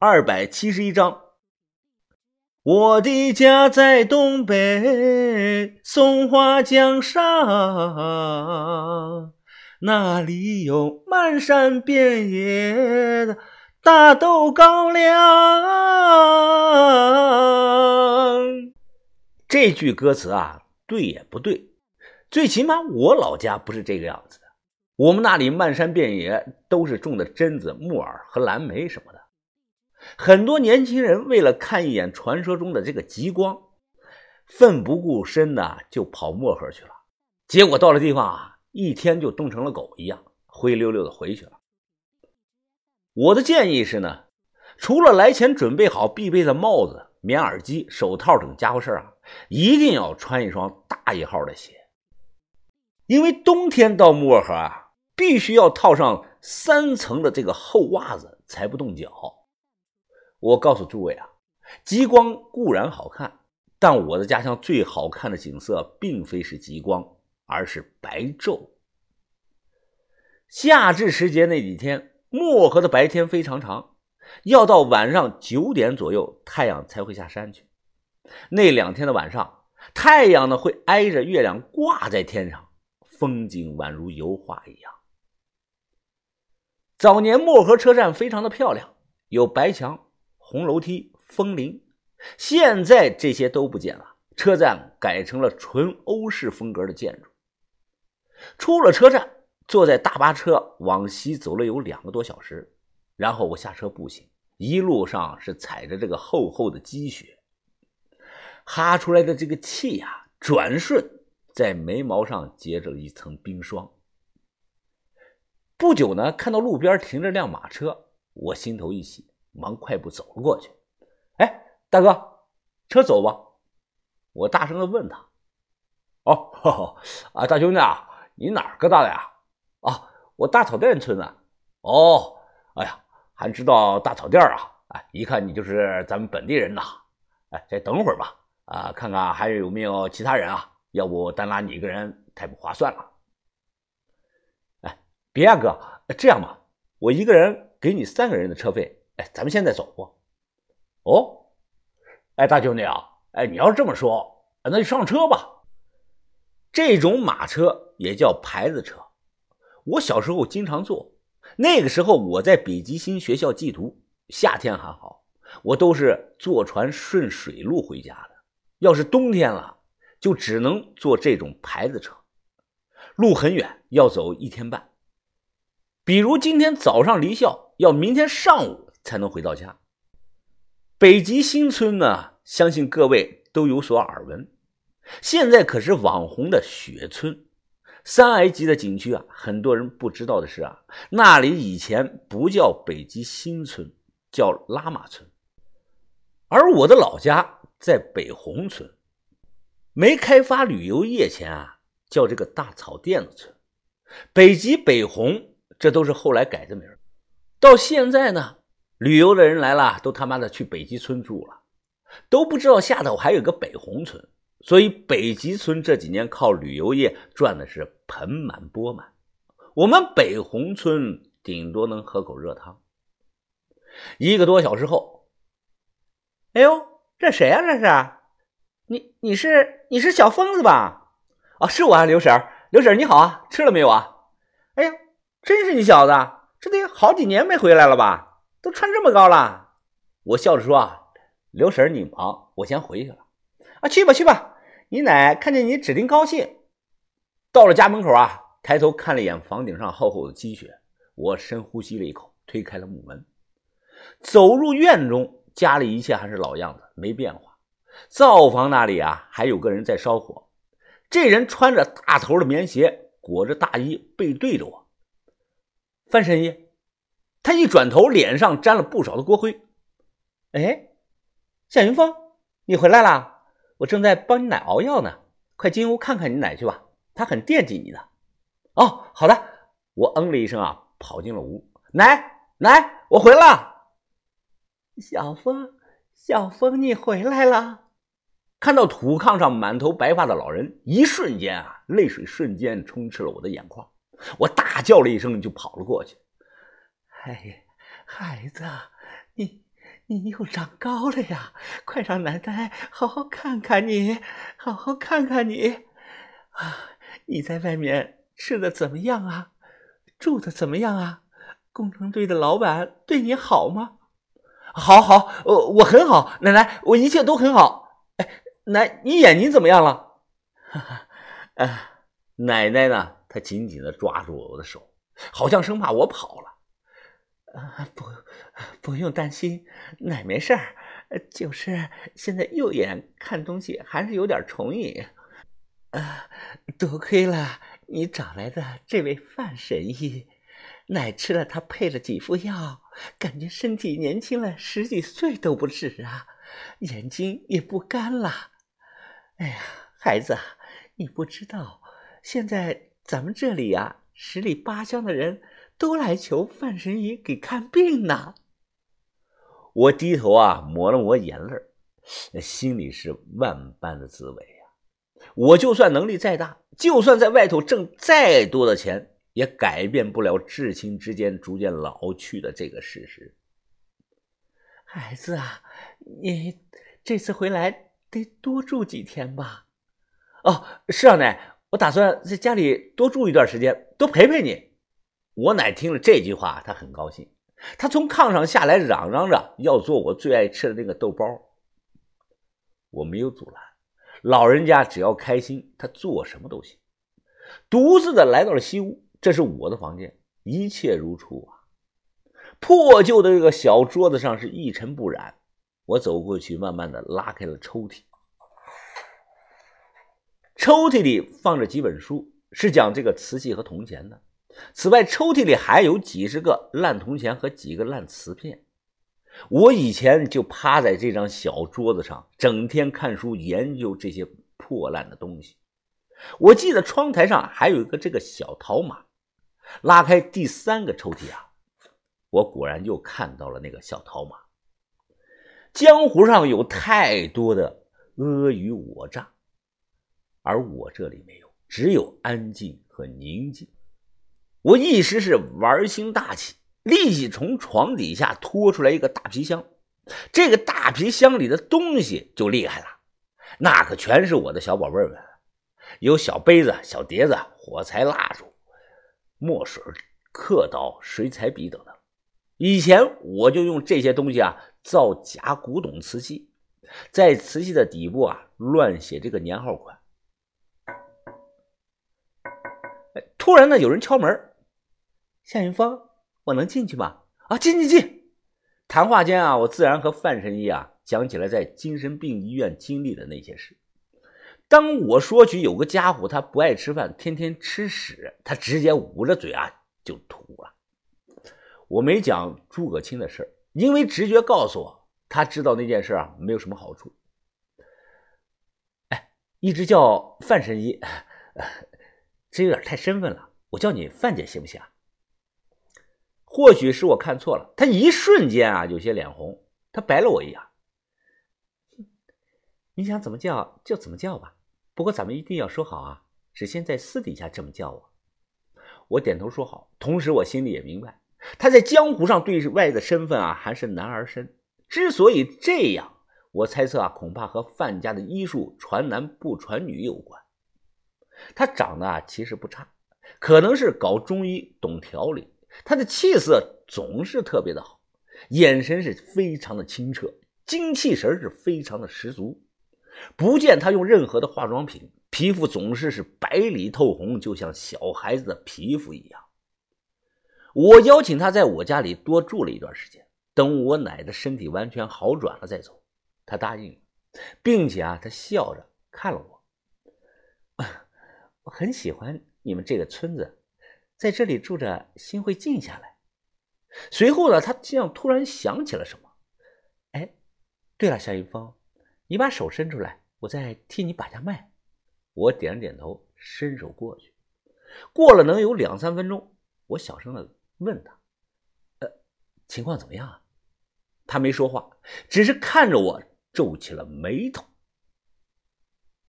二百七十一章。我的家在东北松花江上，那里有漫山遍野的大豆高粱。这句歌词啊，对也不对，最起码我老家不是这个样子的。我们那里漫山遍野都是种的榛子、木耳和蓝莓什么的。很多年轻人为了看一眼传说中的这个极光，奋不顾身的就跑漠河去了。结果到了地方啊，一天就冻成了狗一样，灰溜溜的回去了。我的建议是呢，除了来前准备好必备的帽子、棉耳机、手套等家伙事啊，一定要穿一双大一号的鞋，因为冬天到漠河啊，必须要套上三层的这个厚袜子才不冻脚。我告诉诸位啊，极光固然好看，但我的家乡最好看的景色并非是极光，而是白昼。夏至时节那几天，漠河的白天非常长，要到晚上九点左右，太阳才会下山去。那两天的晚上，太阳呢会挨着月亮挂在天上，风景宛如油画一样。早年漠河车站非常的漂亮，有白墙。红楼梯、风铃，现在这些都不见了。车站改成了纯欧式风格的建筑。出了车站，坐在大巴车往西走了有两个多小时，然后我下车步行，一路上是踩着这个厚厚的积雪，哈出来的这个气呀，转瞬在眉毛上结着了一层冰霜。不久呢，看到路边停着辆马车，我心头一喜。忙快步走了过去，哎，大哥，车走吧？我大声的问他。哦，啊，大兄弟啊，你哪儿疙瘩的呀？啊，我大草甸村的。哦，哎呀，还知道大草甸啊？哎，一看你就是咱们本地人呐。哎，再等会儿吧，啊，看看还有没有其他人啊？要不单拉你一个人太不划算了。哎，别啊，哥，这样吧，我一个人给你三个人的车费。哎，咱们现在走不？哦，哎，大兄弟啊，哎，你要是这么说，那就上车吧。这种马车也叫牌子车，我小时候经常坐。那个时候我在北极星学校寄读，夏天还好，我都是坐船顺水路回家的。要是冬天了，就只能坐这种牌子车，路很远，要走一天半。比如今天早上离校，要明天上午。才能回到家。北极新村呢，相信各位都有所耳闻。现在可是网红的雪村，三 A 级的景区啊。很多人不知道的是啊，那里以前不叫北极新村，叫拉玛村。而我的老家在北红村，没开发旅游业前啊，叫这个大草甸子村。北极、北红，这都是后来改的名到现在呢。旅游的人来了，都他妈的去北极村住了，都不知道下头还有个北红村。所以北极村这几年靠旅游业赚的是盆满钵满，我们北红村顶多能喝口热汤。一个多小时后，哎呦，这谁呀？这是你？你是你是小疯子吧？啊，是我啊，刘婶刘婶你好啊，吃了没有啊？哎呀，真是你小子，这得好几年没回来了吧？都穿这么高了，我笑着说：“啊，刘婶你忙，我先回去了。啊，去吧去吧，你奶看见你指定高兴。”到了家门口啊，抬头看了一眼房顶上厚厚的积雪，我深呼吸了一口，推开了木门，走入院中，家里一切还是老样子，没变化。灶房那里啊，还有个人在烧火，这人穿着大头的棉鞋，裹着大衣，背对着我。范神医。他一转头，脸上沾了不少的锅灰。哎，夏云峰，你回来啦！我正在帮你奶熬药呢，快进屋看看你奶去吧，她很惦记你的。哦，好的。我嗯了一声啊，跑进了屋。奶奶，我回来了。小峰，小峰，你回来了。看到土炕上满头白发的老人，一瞬间啊，泪水瞬间充斥了我的眼眶。我大叫了一声，就跑了过去。哎，孩子，你你又长高了呀！快让奶奶好好看看你，好好看看你。啊，你在外面吃的怎么样啊？住的怎么样啊？工程队的老板对你好吗？好，好，我我很好，奶奶，我一切都很好。哎，奶，你眼睛怎么样了？哈哈，啊，奶奶呢？她紧紧的抓住我的手，好像生怕我跑了。不，不用担心，奶没事儿，就是现在右眼看东西还是有点重影。啊，多亏了你找来的这位范神医，奶吃了他配了几副药，感觉身体年轻了十几岁都不止啊，眼睛也不干了。哎呀，孩子，你不知道，现在咱们这里呀，十里八乡的人。都来求范神医给看病呢。我低头啊，抹了抹眼泪那心里是万般的滋味呀。我就算能力再大，就算在外头挣再多的钱，也改变不了至亲之间逐渐老去的这个事实。孩子啊，你这次回来得多住几天吧？哦，是啊，奶，我打算在家里多住一段时间，多陪陪你。我奶听了这句话，她很高兴。她从炕上下来，嚷嚷着要做我最爱吃的那个豆包。我没有阻拦，老人家只要开心，他做什么都行。独自的来到了西屋，这是我的房间，一切如初啊。破旧的这个小桌子上是一尘不染。我走过去，慢慢的拉开了抽屉，抽屉里放着几本书，是讲这个瓷器和铜钱的。此外，抽屉里还有几十个烂铜钱和几个烂瓷片。我以前就趴在这张小桌子上，整天看书研究这些破烂的东西。我记得窗台上还有一个这个小陶马。拉开第三个抽屉啊，我果然又看到了那个小陶马。江湖上有太多的阿谀我诈，而我这里没有，只有安静和宁静。我一时是玩心大起，立即从床底下拖出来一个大皮箱。这个大皮箱里的东西就厉害了，那可全是我的小宝贝们，有小杯子、小碟子、火柴、蜡烛、墨水、刻刀、水彩笔等等。以前我就用这些东西啊造假古董瓷器，在瓷器的底部啊乱写这个年号款。突然呢，有人敲门。夏云峰，我能进去吗？啊，进进进！谈话间啊，我自然和范神医啊讲起了在精神病医院经历的那些事。当我说起有个家伙，他不爱吃饭，天天吃屎，他直接捂着嘴啊就吐了。我没讲诸葛青的事因为直觉告诉我，他知道那件事啊没有什么好处。哎，一直叫范神医，这有点太身份了，我叫你范姐行不行？或许是我看错了，他一瞬间啊有些脸红，他白了我一眼。你想怎么叫就怎么叫吧，不过咱们一定要说好啊，只先在私底下这么叫我。我点头说好，同时我心里也明白，他在江湖上对外的身份啊还是男儿身。之所以这样，我猜测啊，恐怕和范家的医术传男不传女有关。他长得啊其实不差，可能是搞中医懂调理。他的气色总是特别的好，眼神是非常的清澈，精气神是非常的十足。不见他用任何的化妆品，皮肤总是是白里透红，就像小孩子的皮肤一样。我邀请他在我家里多住了一段时间，等我奶的身体完全好转了再走。他答应了，并且啊，他笑着看了我。我很喜欢你们这个村子。在这里住着，心会静下来。随后呢，他像突然想起了什么。哎，对了，夏云峰，你把手伸出来，我再替你把下脉。我点了点头，伸手过去。过了能有两三分钟，我小声的问他：“呃，情况怎么样啊？”他没说话，只是看着我，皱起了眉头。